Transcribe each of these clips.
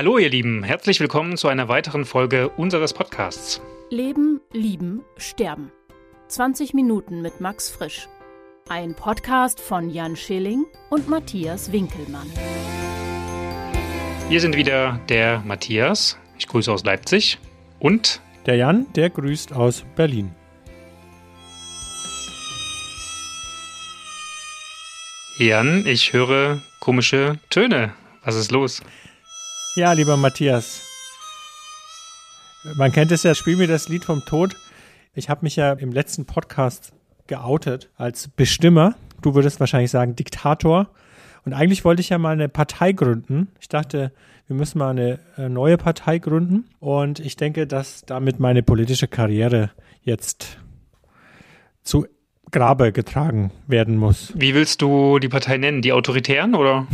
Hallo ihr Lieben, herzlich willkommen zu einer weiteren Folge unseres Podcasts. Leben, Lieben, Sterben. 20 Minuten mit Max Frisch. Ein Podcast von Jan Schilling und Matthias Winkelmann. Hier sind wieder der Matthias, ich grüße aus Leipzig, und der Jan, der grüßt aus Berlin. Jan, ich höre komische Töne. Was ist los? Ja, lieber Matthias. Man kennt es ja, spiel mir das Lied vom Tod. Ich habe mich ja im letzten Podcast geoutet als Bestimmer. Du würdest wahrscheinlich sagen Diktator. Und eigentlich wollte ich ja mal eine Partei gründen. Ich dachte, wir müssen mal eine äh, neue Partei gründen. Und ich denke, dass damit meine politische Karriere jetzt zu Grabe getragen werden muss. Wie willst du die Partei nennen? Die Autoritären oder?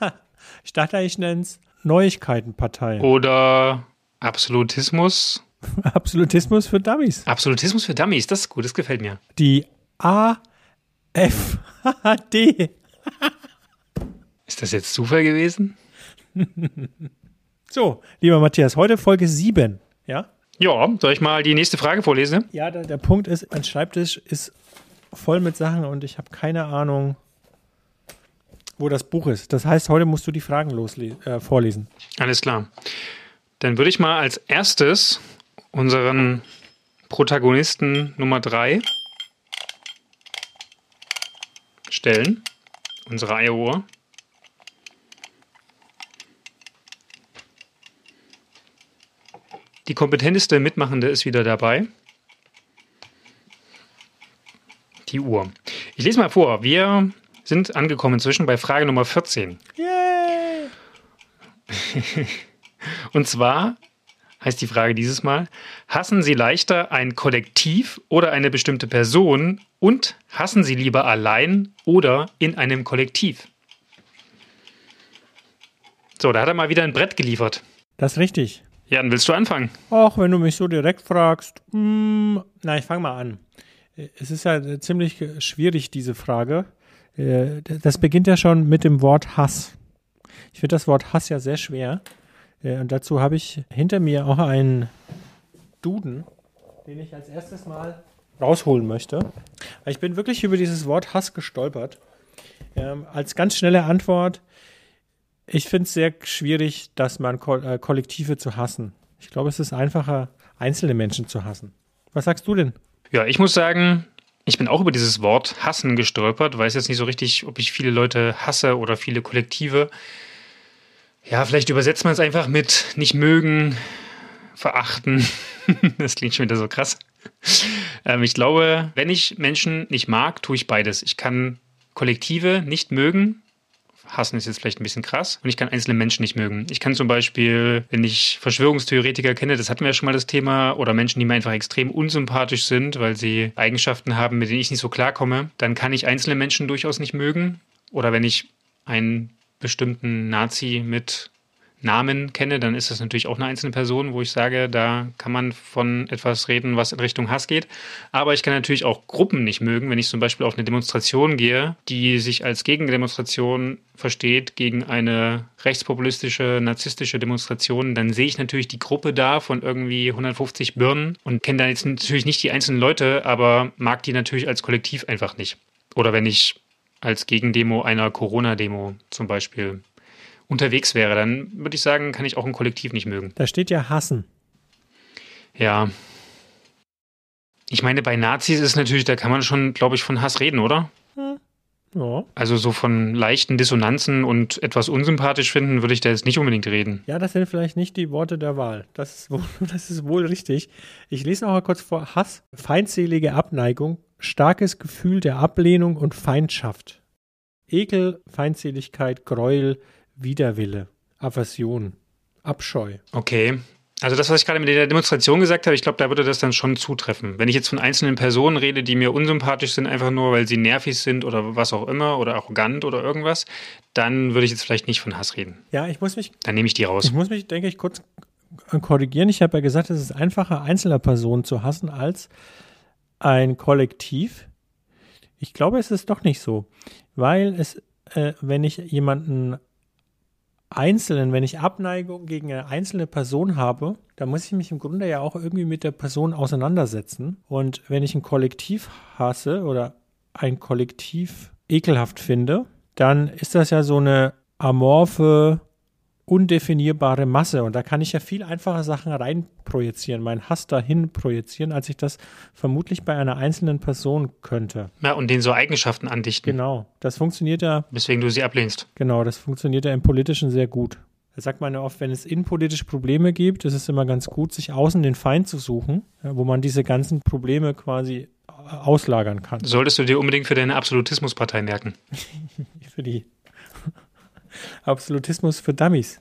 ich dachte, ich nenne es Neuigkeitenpartei. Oder Absolutismus. Absolutismus für Dummies. Absolutismus für Dummies, das ist gut, das gefällt mir. Die AFD. ist das jetzt Zufall gewesen? so, lieber Matthias, heute Folge 7, ja? Ja, soll ich mal die nächste Frage vorlesen? Ja, der, der Punkt ist, mein Schreibtisch ist voll mit Sachen und ich habe keine Ahnung, wo das Buch ist. Das heißt, heute musst du die Fragen äh, vorlesen. Alles klar. Dann würde ich mal als erstes unseren Protagonisten Nummer 3 stellen. Unsere Eieruhr. Die kompetenteste Mitmachende ist wieder dabei. Die Uhr. Ich lese mal vor. Wir sind angekommen inzwischen bei Frage Nummer 14. Yay! Und zwar heißt die Frage dieses Mal, hassen Sie leichter ein Kollektiv oder eine bestimmte Person und hassen Sie lieber allein oder in einem Kollektiv? So, da hat er mal wieder ein Brett geliefert. Das ist richtig. Jan, willst du anfangen? Ach, wenn du mich so direkt fragst. Hm, na, ich fange mal an. Es ist ja ziemlich schwierig, diese Frage. Äh, das beginnt ja schon mit dem Wort Hass. Ich finde das Wort Hass ja sehr schwer. Äh, und dazu habe ich hinter mir auch einen Duden, den ich als erstes mal rausholen möchte. Ich bin wirklich über dieses Wort Hass gestolpert. Ähm, als ganz schnelle Antwort, ich finde es sehr schwierig, dass man Ko äh, Kollektive zu hassen. Ich glaube, es ist einfacher, einzelne Menschen zu hassen. Was sagst du denn? Ja, ich muss sagen, ich bin auch über dieses Wort hassen gestolpert, weiß jetzt nicht so richtig, ob ich viele Leute hasse oder viele Kollektive. Ja, vielleicht übersetzt man es einfach mit nicht mögen, verachten. das klingt schon wieder so krass. Ähm, ich glaube, wenn ich Menschen nicht mag, tue ich beides. Ich kann Kollektive nicht mögen hassen ist jetzt vielleicht ein bisschen krass. Und ich kann einzelne Menschen nicht mögen. Ich kann zum Beispiel, wenn ich Verschwörungstheoretiker kenne, das hatten wir ja schon mal das Thema, oder Menschen, die mir einfach extrem unsympathisch sind, weil sie Eigenschaften haben, mit denen ich nicht so klarkomme, dann kann ich einzelne Menschen durchaus nicht mögen. Oder wenn ich einen bestimmten Nazi mit Namen kenne, dann ist das natürlich auch eine einzelne Person, wo ich sage, da kann man von etwas reden, was in Richtung Hass geht. Aber ich kann natürlich auch Gruppen nicht mögen, wenn ich zum Beispiel auf eine Demonstration gehe, die sich als Gegendemonstration versteht gegen eine rechtspopulistische, narzisstische Demonstration, dann sehe ich natürlich die Gruppe da von irgendwie 150 Birnen und kenne da jetzt natürlich nicht die einzelnen Leute, aber mag die natürlich als Kollektiv einfach nicht. Oder wenn ich als Gegendemo einer Corona-Demo zum Beispiel unterwegs wäre, dann würde ich sagen, kann ich auch ein Kollektiv nicht mögen. Da steht ja hassen. Ja. Ich meine, bei Nazis ist natürlich, da kann man schon, glaube ich, von Hass reden, oder? Hm. Ja. Also so von leichten Dissonanzen und etwas unsympathisch finden, würde ich da jetzt nicht unbedingt reden. Ja, das sind vielleicht nicht die Worte der Wahl. Das ist wohl, das ist wohl richtig. Ich lese noch mal kurz vor. Hass, feindselige Abneigung, starkes Gefühl der Ablehnung und Feindschaft. Ekel, Feindseligkeit, Gräuel, Widerwille, Aversion, Abscheu. Okay. Also das, was ich gerade mit der Demonstration gesagt habe, ich glaube, da würde das dann schon zutreffen. Wenn ich jetzt von einzelnen Personen rede, die mir unsympathisch sind, einfach nur, weil sie nervig sind oder was auch immer oder arrogant oder irgendwas, dann würde ich jetzt vielleicht nicht von Hass reden. Ja, ich muss mich. Dann nehme ich die raus. Ich muss mich, denke ich, kurz korrigieren. Ich habe ja gesagt, es ist einfacher, einzelne Personen zu hassen als ein Kollektiv. Ich glaube, es ist doch nicht so, weil es, äh, wenn ich jemanden Einzelnen, wenn ich Abneigung gegen eine einzelne Person habe, dann muss ich mich im Grunde ja auch irgendwie mit der Person auseinandersetzen. Und wenn ich ein Kollektiv hasse oder ein Kollektiv ekelhaft finde, dann ist das ja so eine amorphe, undefinierbare Masse. Und da kann ich ja viel einfacher Sachen reinprojizieren, meinen Hass dahin projizieren, als ich das vermutlich bei einer einzelnen Person könnte. Ja, und den so Eigenschaften andichten. Genau. Das funktioniert ja. Weswegen du sie ablehnst. Genau, das funktioniert ja im Politischen sehr gut. Da sagt man ja oft, wenn es innenpolitische Probleme gibt, ist es immer ganz gut, sich außen den Feind zu suchen, wo man diese ganzen Probleme quasi auslagern kann. Solltest du dir unbedingt für deine Absolutismuspartei merken. für die Absolutismus für Dummies.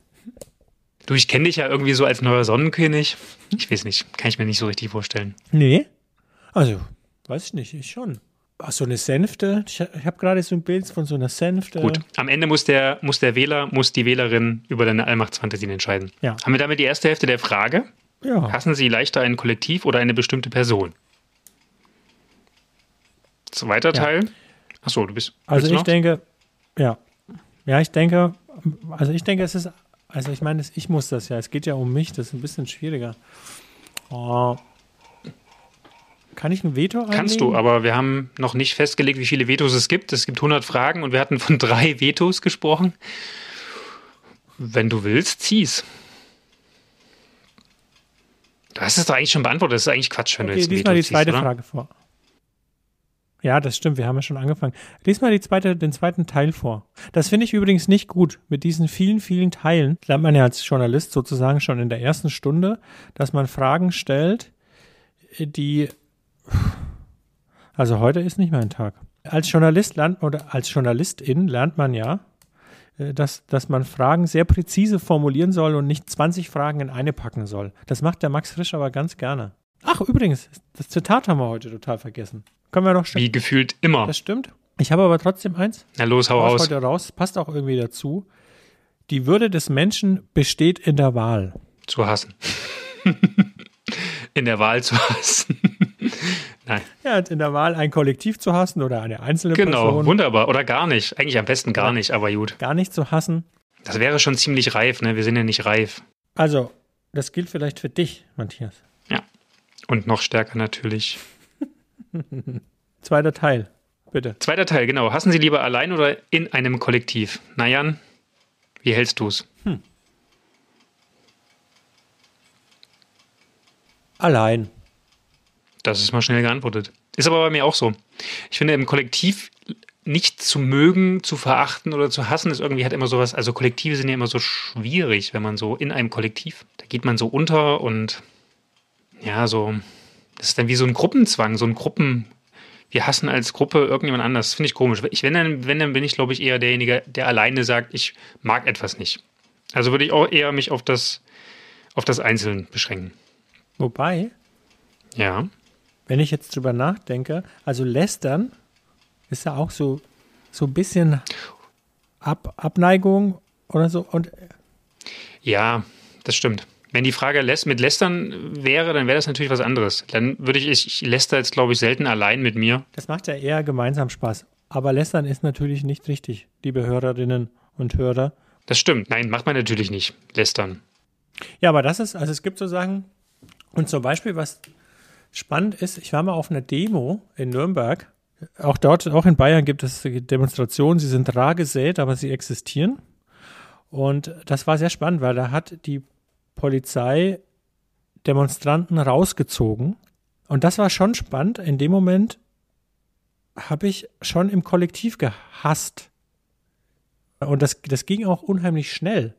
Du, ich kenne dich ja irgendwie so als neuer Sonnenkönig. Ich weiß nicht, kann ich mir nicht so richtig vorstellen. Nee. Also, weiß ich nicht, ich schon. Ach, so eine Sänfte. Ich, habe gerade so ein Bild von so einer Sänfte. Gut, am Ende muss der, muss der Wähler, muss die Wählerin über deine Allmachtsfantasien entscheiden. Ja. Haben wir damit die erste Hälfte der Frage? Ja. Hassen Sie leichter ein Kollektiv oder eine bestimmte Person? Zweiter Ja. Teil. Achso, du bist. Also ich noch? denke, ja. Ja, ich denke, also ich denke, es ist, also ich meine, ich muss das ja, es geht ja um mich, das ist ein bisschen schwieriger. Oh. Kann ich ein Veto einlegen? Kannst du, aber wir haben noch nicht festgelegt, wie viele Vetos es gibt. Es gibt 100 Fragen und wir hatten von drei Vetos gesprochen. Wenn du willst, zieh's. Du hast es doch eigentlich schon beantwortet. Das ist eigentlich Quatsch, wenn du Okay, jetzt ein lies Veto mal die ziehst, zweite oder? Frage vor. Ja, das stimmt, wir haben ja schon angefangen. Lies mal zweite, den zweiten Teil vor. Das finde ich übrigens nicht gut. Mit diesen vielen, vielen Teilen lernt man ja als Journalist sozusagen schon in der ersten Stunde, dass man Fragen stellt, die. Also heute ist nicht mein Tag. Als Journalist lernt oder als Journalistin lernt man ja, äh, dass, dass man Fragen sehr präzise formulieren soll und nicht 20 Fragen in eine packen soll. Das macht der Max Frisch aber ganz gerne. Ach, übrigens, das Zitat haben wir heute total vergessen. Können wir noch schon. Wie gefühlt immer. Das stimmt. Ich habe aber trotzdem eins. Na los, hau raus. heute raus. Passt auch irgendwie dazu. Die Würde des Menschen besteht in der Wahl. Zu hassen. In der Wahl zu hassen. Nein. Ja, in der Wahl ein Kollektiv zu hassen oder eine einzelne Genau, Person wunderbar. Oder gar nicht. Eigentlich am besten gar Ja. nicht, aber gut. gar nicht zu hassen. Das wäre schon ziemlich reif, ne? Wir sind ja nicht reif. Also, das gilt vielleicht für dich, Matthias. Ja. Und noch stärker natürlich. Zweiter Teil, bitte. Zweiter Teil, genau. Hassen Sie lieber allein oder in einem Kollektiv? Na Jan, wie hältst du's? Allein. Das ist mal schnell geantwortet. Ist aber bei mir auch so. Ich finde, im Kollektiv nicht zu mögen, zu verachten oder zu hassen, ist irgendwie halt immer sowas. Also Kollektive sind ja immer so schwierig, wenn man so in einem Kollektiv, da geht man so unter und ja, so, das ist dann wie so ein Gruppenzwang, so ein Gruppen. Wir hassen als Gruppe irgendjemand anders. Finde ich komisch. Ich, wenn, dann, wenn, dann bin ich, glaube ich, eher derjenige, der alleine sagt, ich mag etwas nicht. Also würde ich auch eher mich auf das, auf das Einzelne beschränken. Wobei, Ja. wenn ich jetzt drüber nachdenke, also lästern ist ja auch so, so ein bisschen Ab, Abneigung oder so. Und Ja, das stimmt. Wenn die Frage lässt, mit Lästern wäre, dann wäre das natürlich was anderes. Dann würde ich, ich läster jetzt, glaube ich, selten allein mit mir. das macht ja eher gemeinsam Spaß. Aber lästern ist natürlich nicht richtig, liebe Hörerinnen und Hörer. Das stimmt. Nein, macht man natürlich nicht. Lästern. Ja, aber das ist, also es gibt so Sachen, und zum Beispiel, was spannend ist, ich war mal auf einer Demo in Nürnberg. Auch dort, auch in Bayern gibt es Demonstrationen, sie sind rar gesät, aber sie existieren. Und das war sehr spannend, weil da hat die Polizei Demonstranten rausgezogen. Und das war schon spannend. In dem Moment habe ich schon im Kollektiv gehasst. Und das, das ging auch unheimlich schnell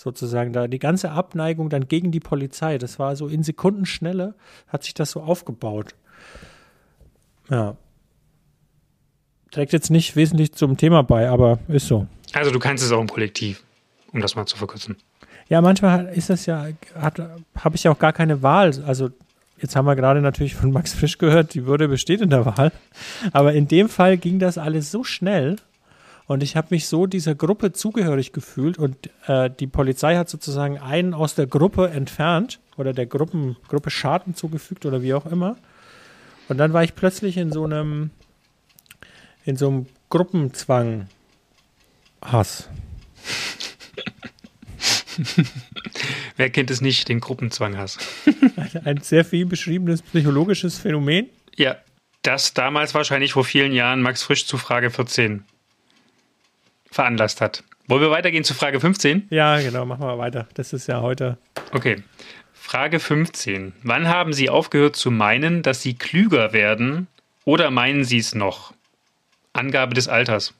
sozusagen da die ganze Abneigung dann gegen die Polizei. Das war so in Sekundenschnelle hat sich das so aufgebaut. Ja. Trägt jetzt nicht wesentlich zum Thema bei, aber ist so. Also du kannst es auch im Kollektiv, um das mal zu verkürzen. Ja, manchmal ist das ja, habe ich ja auch gar keine Wahl. Also jetzt haben wir gerade natürlich von Max Frisch gehört, die Würde besteht in der Wahl. Aber in dem Fall ging das alles so schnell und ich habe mich so dieser Gruppe zugehörig gefühlt und äh, die Polizei hat sozusagen einen aus der Gruppe entfernt oder der Gruppen, Gruppe Schaden zugefügt oder wie auch immer. Und dann war ich plötzlich in so einem, in so einem Gruppenzwang Hass. Wer kennt es nicht, den Gruppenzwanghass? Ein sehr viel beschriebenes psychologisches Phänomen. Ja, das damals wahrscheinlich vor vielen Jahren Max Frisch zu Frage 14 veranlasst hat. Wollen wir weitergehen zu Frage 15? Ja, genau, machen wir weiter. Das ist ja heute. Okay. Frage 15. Wann haben Sie aufgehört zu meinen, dass Sie klüger werden oder meinen Sie es noch? Angabe des Alters.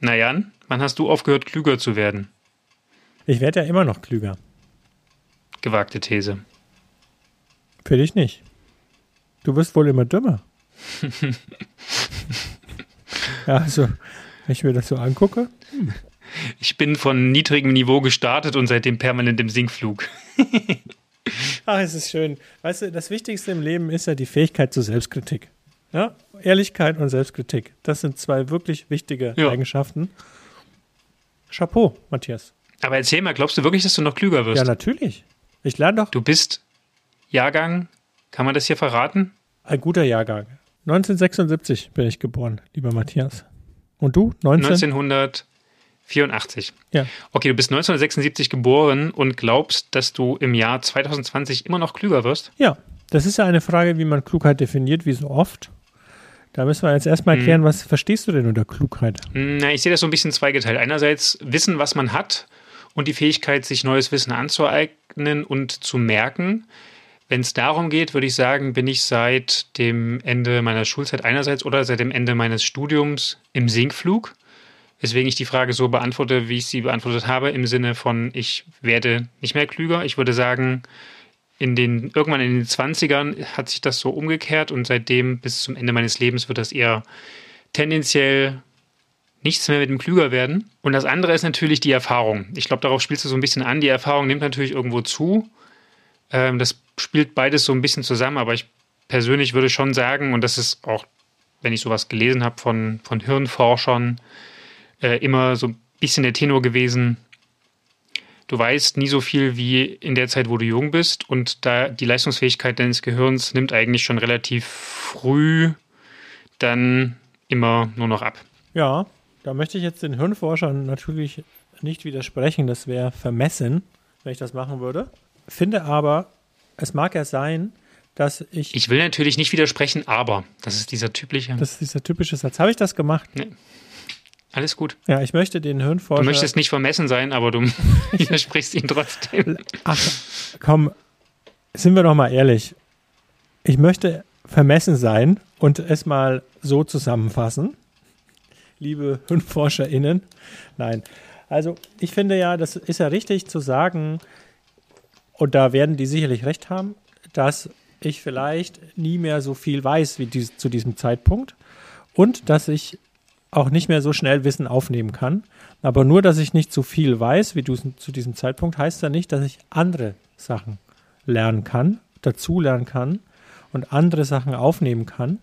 Na Jan, wann hast du aufgehört, klüger zu werden? Ich werde ja immer noch klüger. Gewagte These. Für dich nicht. Du wirst wohl immer dümmer. ja, also, wenn ich mir das so angucke. Ich bin von niedrigem Niveau gestartet und seitdem permanent im Sinkflug. Ach, es ist schön. Weißt du, das Wichtigste im Leben ist ja die Fähigkeit zur Selbstkritik. Ja? Ehrlichkeit und Selbstkritik. Das sind zwei wirklich wichtige ja. Eigenschaften. Chapeau, Matthias. Aber erzähl mal, glaubst du wirklich, dass du noch klüger wirst? Ja, natürlich. Ich lerne doch. Du bist Jahrgang, kann man das hier verraten? Ein guter Jahrgang. 1976 bin ich geboren, lieber Matthias. Und du? 19? 1984. Ja. Okay, du bist 1976 geboren und glaubst, dass du im Jahr 2020 immer noch klüger wirst? Ja, das ist ja eine Frage, wie man Klugheit definiert, wie so oft. Da müssen wir jetzt erstmal erklären, hm. was verstehst du denn unter Klugheit? Na, ich sehe das so ein bisschen zweigeteilt. Einerseits wissen, was man hat und die Fähigkeit, sich neues Wissen anzueignen und zu merken. Wenn es darum geht, würde ich sagen, bin ich seit dem Ende meiner Schulzeit einerseits oder seit dem Ende meines Studiums im Sinkflug. Weswegen ich die Frage so beantworte, wie ich sie beantwortet habe, im Sinne von, ich werde nicht mehr klüger. Ich würde sagen, in den, irgendwann in den 20ern hat sich das so umgekehrt und seitdem bis zum Ende meines Lebens wird das eher tendenziell nichts mehr mit dem Klüger werden. Und das andere ist natürlich die Erfahrung. Ich glaube, darauf spielst du so ein bisschen an. Die Erfahrung nimmt natürlich irgendwo zu. Ähm, das spielt beides so ein bisschen zusammen, aber ich persönlich würde schon sagen, und das ist auch, wenn ich sowas gelesen habe von, von Hirnforschern, äh, immer so ein bisschen der Tenor gewesen, du weißt nie so viel wie in der Zeit, wo du jung bist und da die Leistungsfähigkeit deines Gehirns nimmt eigentlich schon relativ früh dann immer nur noch ab. Ja, da möchte ich jetzt den Hirnforschern natürlich nicht widersprechen, das wäre vermessen, wenn ich das machen würde. Finde aber, es mag ja sein, dass ich. Ich will natürlich nicht widersprechen, aber das ist dieser typische. Das ist dieser typische Satz. Habe ich das gemacht? Nee. Alles gut. Ja, ich möchte den Hirnforscher. Du möchtest nicht vermessen sein, aber du widersprichst ihn trotzdem. Ach, komm, sind wir doch mal ehrlich. Ich möchte vermessen sein und es mal so zusammenfassen. Liebe HirnforscherInnen. Nein. Also, ich finde ja, das ist ja richtig zu sagen, und da werden die sicherlich recht haben, dass ich vielleicht nie mehr so viel weiß wie dies, zu diesem Zeitpunkt und dass ich auch nicht mehr so schnell Wissen aufnehmen kann. Aber nur, dass ich nicht so viel weiß wie du zu diesem Zeitpunkt, heißt ja nicht, dass ich andere Sachen lernen kann, dazu lernen kann und andere Sachen aufnehmen kann.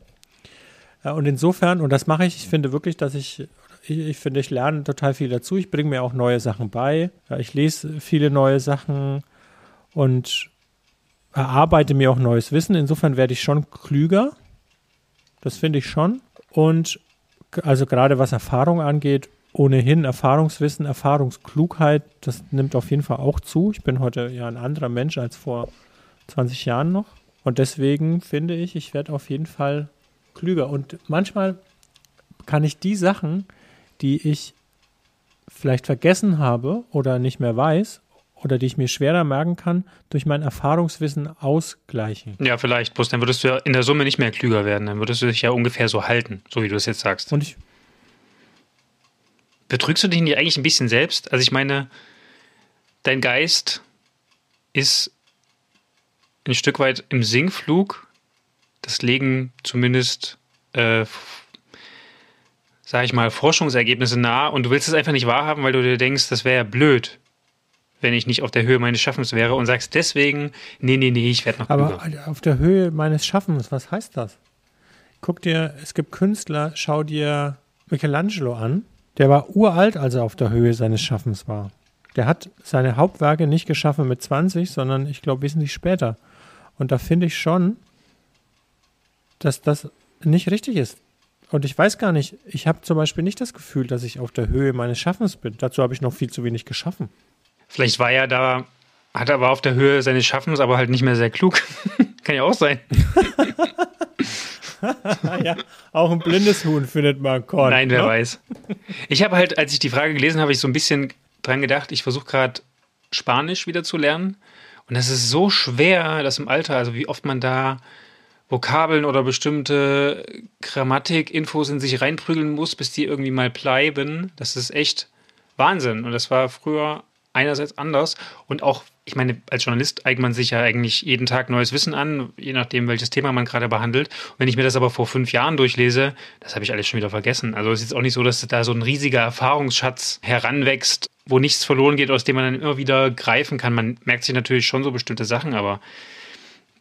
Und insofern, und das mache ich, ich finde wirklich, dass ich, ich, ich finde, ich lerne total viel dazu. Ich bringe mir auch neue Sachen bei. Ich lese viele neue Sachen und erarbeite mir auch neues Wissen. Insofern werde ich schon klüger. Das finde ich schon. Und also gerade was Erfahrung angeht, ohnehin Erfahrungswissen, Erfahrungsklugheit, das nimmt auf jeden Fall auch zu. Ich bin heute ja ein anderer Mensch als vor 20 Jahren noch. Und deswegen finde ich, ich werde auf jeden Fall klüger. Und manchmal kann ich die Sachen, die ich vielleicht vergessen habe oder nicht mehr weiß, oder die ich mir schwerer merken kann, durch mein Erfahrungswissen ausgleichen. Ja, vielleicht. Bloß dann würdest du ja in der Summe nicht mehr klüger werden. Dann würdest du dich ja ungefähr so halten, so wie du es jetzt sagst. Und ich. Betrügst du dich nicht eigentlich ein bisschen selbst? Also ich meine, dein Geist ist ein Stück weit im Sinkflug. Das legen zumindest, äh, sag ich mal, Forschungsergebnisse nahe und du willst es einfach nicht wahrhaben, weil du dir denkst, das wäre ja blöd wenn ich nicht auf der Höhe meines Schaffens wäre und sagst deswegen, nee, nee, nee, ich werde noch Aber klüger. auf der Höhe meines Schaffens, was heißt das? Guck dir, es gibt Künstler, schau dir Michelangelo an. Der war uralt, als er auf der Höhe seines Schaffens war. Der hat seine Hauptwerke nicht geschaffen mit 20, sondern ich glaube wesentlich später. Und da finde ich schon, dass das nicht richtig ist. Und ich weiß gar nicht, ich habe zum Beispiel nicht das Gefühl, dass ich auf der Höhe meines Schaffens bin. Dazu habe ich noch viel zu wenig geschaffen. Vielleicht war er da, hat er aber auf der Höhe seines Schaffens, aber halt nicht mehr sehr klug. Kann ja auch sein. ja, auch ein blindes Huhn findet man Korn. Nein, wer ne? weiß. Ich habe halt, als ich die Frage gelesen habe, habe ich so ein bisschen dran gedacht, ich versuche gerade Spanisch wieder zu lernen. Und das ist so schwer, das im Alter, also wie oft man da Vokabeln oder bestimmte Grammatikinfos in sich reinprügeln muss, bis die irgendwie mal bleiben. Das ist echt Wahnsinn. Und das war früher einerseits anders und auch, ich meine, als Journalist eignet man sich ja eigentlich jeden Tag neues Wissen an, je nachdem, welches Thema man gerade behandelt. Und wenn ich mir das aber vor fünf Jahren durchlese, das habe ich alles schon wieder vergessen. Also es ist jetzt auch nicht so, dass da so ein riesiger Erfahrungsschatz heranwächst, wo nichts verloren geht, aus dem man dann immer wieder greifen kann. Man merkt sich natürlich schon so bestimmte Sachen, aber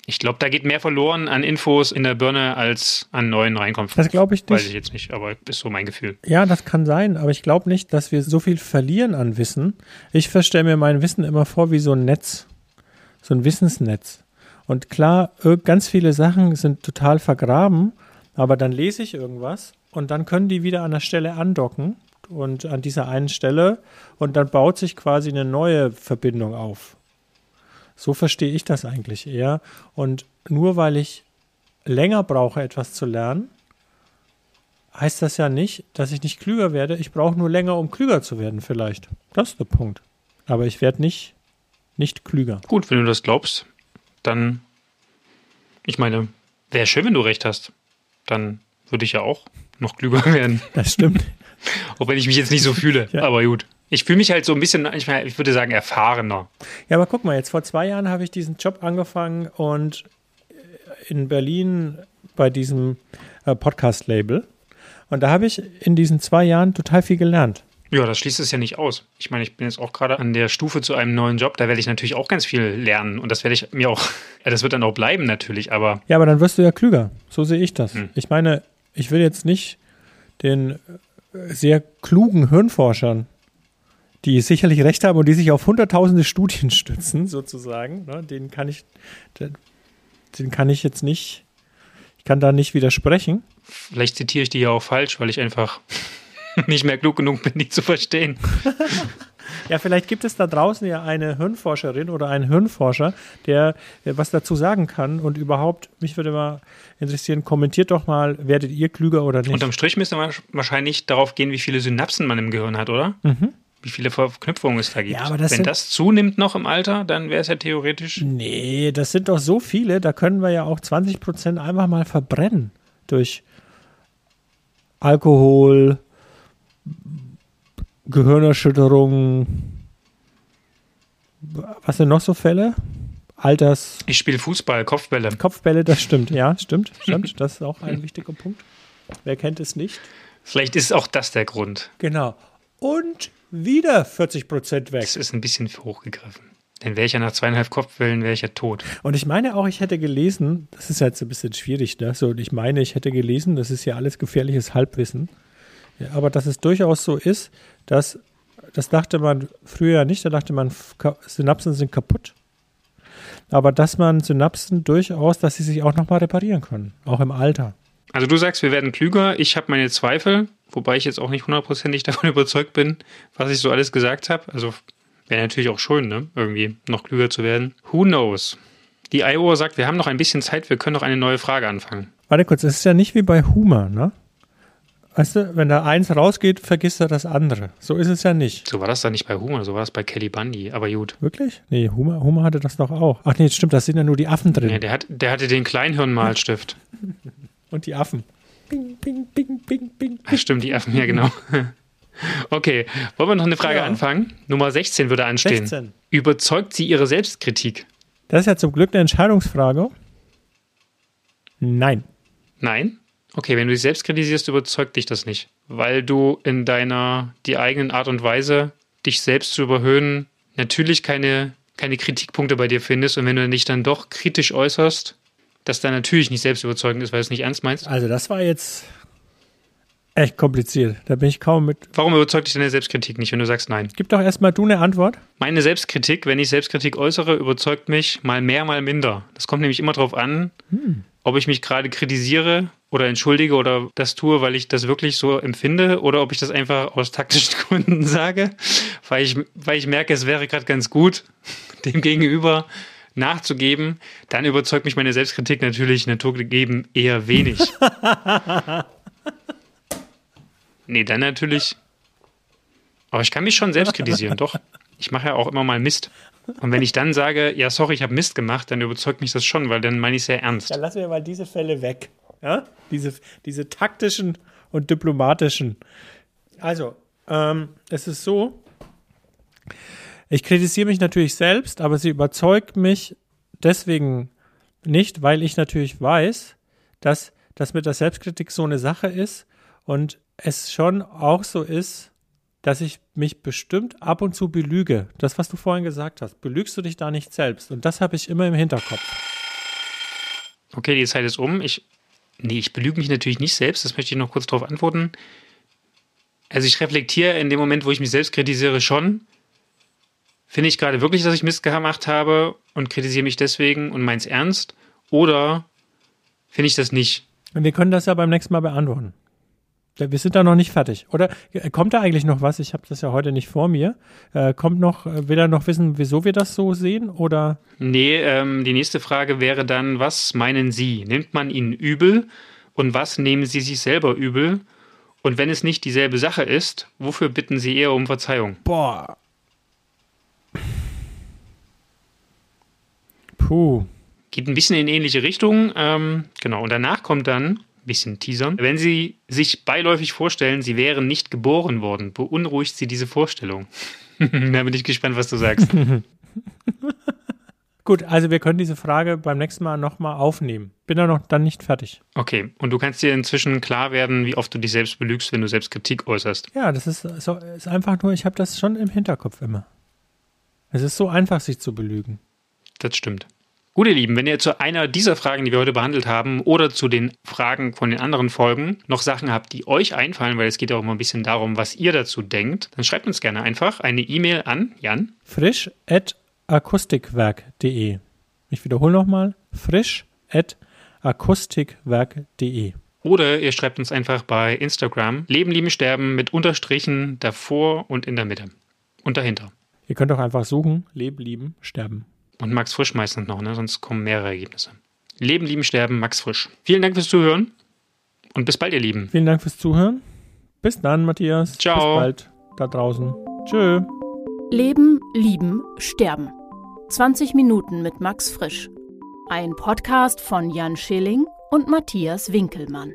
ich glaube, da geht mehr verloren an Infos in der Birne, als an neuen reinkommt. Das glaube ich nicht. Weiß ich jetzt nicht, aber ist so mein Gefühl. Ja, das kann sein, aber ich glaube nicht, dass wir so viel verlieren an Wissen. Ich verstelle mir mein Wissen immer vor wie so ein Netz, so ein Wissensnetz. Und klar, ganz viele Sachen sind total vergraben, aber dann lese ich irgendwas und dann können die wieder an der Stelle andocken und an dieser einen Stelle und dann baut sich quasi eine neue Verbindung auf. So verstehe ich das eigentlich eher. Und nur weil ich länger brauche, etwas zu lernen, heißt das ja nicht, dass ich nicht klüger werde. Ich brauche nur länger, um klüger zu werden, vielleicht. Das ist der Punkt. Aber ich werde nicht, nicht klüger. Gut, wenn du das glaubst, dann, ich meine, wäre schön, wenn du recht hast. Dann würde ich ja auch noch klüger werden. Das stimmt. Auch wenn ich mich jetzt nicht so fühle. Ja. Aber gut. Ich fühle mich halt so ein bisschen, ich, meine, ich würde sagen, erfahrener. ja, aber guck mal, jetzt vor zwei Jahren habe ich diesen Job angefangen und in Berlin bei diesem äh, Podcast-Label. Und da habe ich in diesen zwei Jahren total viel gelernt. Ja, das schließt es ja nicht aus. Ich meine, ich bin jetzt auch gerade an der Stufe zu einem neuen Job. Da werde ich natürlich auch ganz viel lernen. Und das werde ich mir auch, ja, das wird dann auch bleiben natürlich. Aber Ja, aber dann wirst du ja klüger. So sehe ich das. Hm. Ich meine, ich will jetzt nicht den äh, sehr klugen Hirnforschern, die sicherlich recht haben und die sich auf hunderttausende Studien stützen, sozusagen, ne, denen kann ich, den, den kann ich jetzt nicht, ich kann da nicht widersprechen. vielleicht zitiere ich die ja auch falsch, weil ich einfach nicht mehr klug genug bin, die zu verstehen. Ja, vielleicht gibt es da draußen ja eine Hirnforscherin oder einen Hirnforscher, der äh, was dazu sagen kann und überhaupt, mich würde mal interessieren, kommentiert doch mal, werdet ihr klüger oder nicht? Unterm Strich müsste man wahrscheinlich darauf gehen, wie viele Synapsen man im Gehirn hat, oder? Wie viele Verknüpfungen es da gibt. Ja, aber das Wenn sind- das zunimmt noch im Alter, dann wäre es ja theoretisch. Nee, das sind doch so viele, da können wir ja auch 20 Prozent einfach mal verbrennen. Durch Alkohol, Gehirnerschütterung. Was sind noch so Fälle? Alters, Ich spiele Fußball, Kopfbälle. Kopfbälle, das stimmt. Ja, stimmt, stimmt. Das ist auch ein wichtiger Punkt. Wer kennt es nicht? Vielleicht ist auch das der Grund. Genau. Und wieder 40 Prozent weg. Das ist ein bisschen hochgegriffen. Denn wäre ich ja nach zweieinhalb Kopfbällen, wäre ich ja tot. Und ich meine auch, ich hätte gelesen, das ist jetzt ein bisschen schwierig, ne? So, und ich meine, ich hätte gelesen, das ist ja alles gefährliches Halbwissen. Ja, aber dass es durchaus so ist, dass, das dachte man früher ja nicht, da dachte man, Synapsen sind kaputt. Aber dass man Synapsen durchaus, dass sie sich auch nochmal reparieren können, auch im Alter. Also du sagst, wir werden klüger. Ich habe meine Zweifel, wobei ich jetzt auch nicht hundertprozentig davon überzeugt bin, was ich so alles gesagt habe. Also wäre natürlich auch schön, ne? Irgendwie noch klüger zu werden. Who knows? Die Iowa sagt, wir haben noch ein bisschen Zeit, wir können noch eine neue Frage anfangen. Warte kurz, es ist ja nicht wie bei Humor, ne? Weißt du, wenn da eins rausgeht, vergisst er das andere. So ist es ja nicht. So war das dann nicht bei Humor, so war das bei Kelly Bundy. Aber gut. Wirklich? Nee, Humor, Humor hatte das doch auch. Ach nee, stimmt, da sind ja nur die Affen drin. Ja, der, hat, der hatte den Kleinhirnmalstift. Und die Affen. Bing, bing, bing, bing, bing. Ach, stimmt, die Affen, ja genau. Okay, wollen wir noch eine Frage Ja. anfangen? Nummer 16 würde anstehen. 16. Überzeugt sie ihre Selbstkritik? Das ist ja zum Glück eine Entscheidungsfrage. Nein. Nein? Okay, wenn du dich selbst kritisierst, überzeugt dich das nicht. Weil du in deiner, die eigenen Art und Weise, dich selbst zu überhöhen, natürlich keine, keine Kritikpunkte bei dir findest. Und wenn du dich dann doch kritisch äußerst, das dann natürlich nicht selbst überzeugend ist, weil du es nicht ernst meinst. Also das war jetzt echt kompliziert. Da bin ich kaum mit. Warum überzeugt dich deine Selbstkritik nicht, wenn du sagst nein? Gib doch erstmal du eine Antwort. Meine Selbstkritik, wenn ich Selbstkritik äußere, überzeugt mich mal mehr, mal minder. Das kommt nämlich immer darauf an, ob ich mich gerade kritisiere oder entschuldige oder das tue, weil ich das wirklich so empfinde oder ob ich das einfach aus taktischen Gründen sage, weil ich, weil ich merke, es wäre gerade ganz gut, dem Gegenüber nachzugeben, dann überzeugt mich meine Selbstkritik natürlich naturgegeben eher wenig. nee, dann natürlich. Aber ich kann mich schon selbst kritisieren, doch. Ich mache ja auch immer mal Mist. Und wenn ich dann sage, ja, sorry, ich habe Mist gemacht, dann überzeugt mich das schon, weil dann meine ich es sehr ernst. Dann lassen wir mal diese Fälle weg. Ja? Diese, diese taktischen und diplomatischen. Also, ähm, es ist so, ich kritisiere mich natürlich selbst, aber sie überzeugt mich deswegen nicht, weil ich natürlich weiß, dass das mit der Selbstkritik so eine Sache ist und es schon auch so ist, dass ich mich bestimmt ab und zu belüge. Das, was du vorhin gesagt hast, belügst du dich da nicht selbst. Und das habe ich immer im Hinterkopf. Okay, die Zeit ist um. Ich, nee, ich belüge mich natürlich nicht selbst. Das möchte ich noch kurz darauf antworten. Also ich reflektiere in dem Moment, wo ich mich selbst kritisiere, schon. Finde ich gerade wirklich, dass ich Mist gemacht habe und kritisiere mich deswegen und meins ernst? Oder finde ich das nicht? Und wir können das ja beim nächsten Mal beantworten. Wir sind da noch nicht fertig. Oder äh, kommt da eigentlich noch was? Ich habe das ja heute nicht vor mir. Äh, kommt noch, äh, will er noch wissen, wieso wir das so sehen? Oder? Nee, ähm, die nächste Frage wäre dann, was meinen Sie? Nimmt man ihn übel? Und was nehmen Sie sich selber übel? Und wenn es nicht dieselbe Sache ist, wofür bitten Sie eher um Verzeihung? Boah. Puh. Geht ein bisschen in ähnliche Richtung. Ähm, genau. Und danach kommt dann, bisschen teasern. Wenn Sie sich beiläufig vorstellen, Sie wären nicht geboren worden, beunruhigt Sie diese Vorstellung. da bin ich gespannt, was du sagst. Gut, also wir können diese Frage beim nächsten Mal nochmal aufnehmen. Bin da noch dann nicht fertig. Okay, und du kannst dir inzwischen klar werden, wie oft du dich selbst belügst, wenn du selbst Kritik äußerst. Ja, das ist, so, ist einfach nur, ich habe das schon im Hinterkopf immer. Es ist so einfach, sich zu belügen. Das stimmt. Gut, ihr Lieben, wenn ihr zu einer dieser Fragen, die wir heute behandelt haben, oder zu den Fragen von den anderen Folgen noch Sachen habt, die euch einfallen, weil es geht ja auch immer ein bisschen darum, was ihr dazu denkt, dann schreibt uns gerne einfach eine E-Mail an Jan. Frisch at akustikwerk.de. Ich wiederhole nochmal, frisch at akustikwerk.de. Oder ihr schreibt uns einfach bei Instagram Leben, Lieben, Sterben mit Unterstrichen davor und in der Mitte. Und dahinter. Ihr könnt auch einfach suchen, Leben, Lieben, Sterben. Und Max Frisch meistens noch, ne? sonst kommen mehrere Ergebnisse. Leben, Lieben, Sterben, Max Frisch. Vielen Dank fürs Zuhören und bis bald, ihr Lieben. Vielen Dank fürs Zuhören. Bis dann, Matthias. Ciao. Bis bald da draußen. Tschö. Leben, Lieben, Sterben. 20 Minuten mit Max Frisch. Ein Podcast von Jan Schilling und Matthias Winkelmann.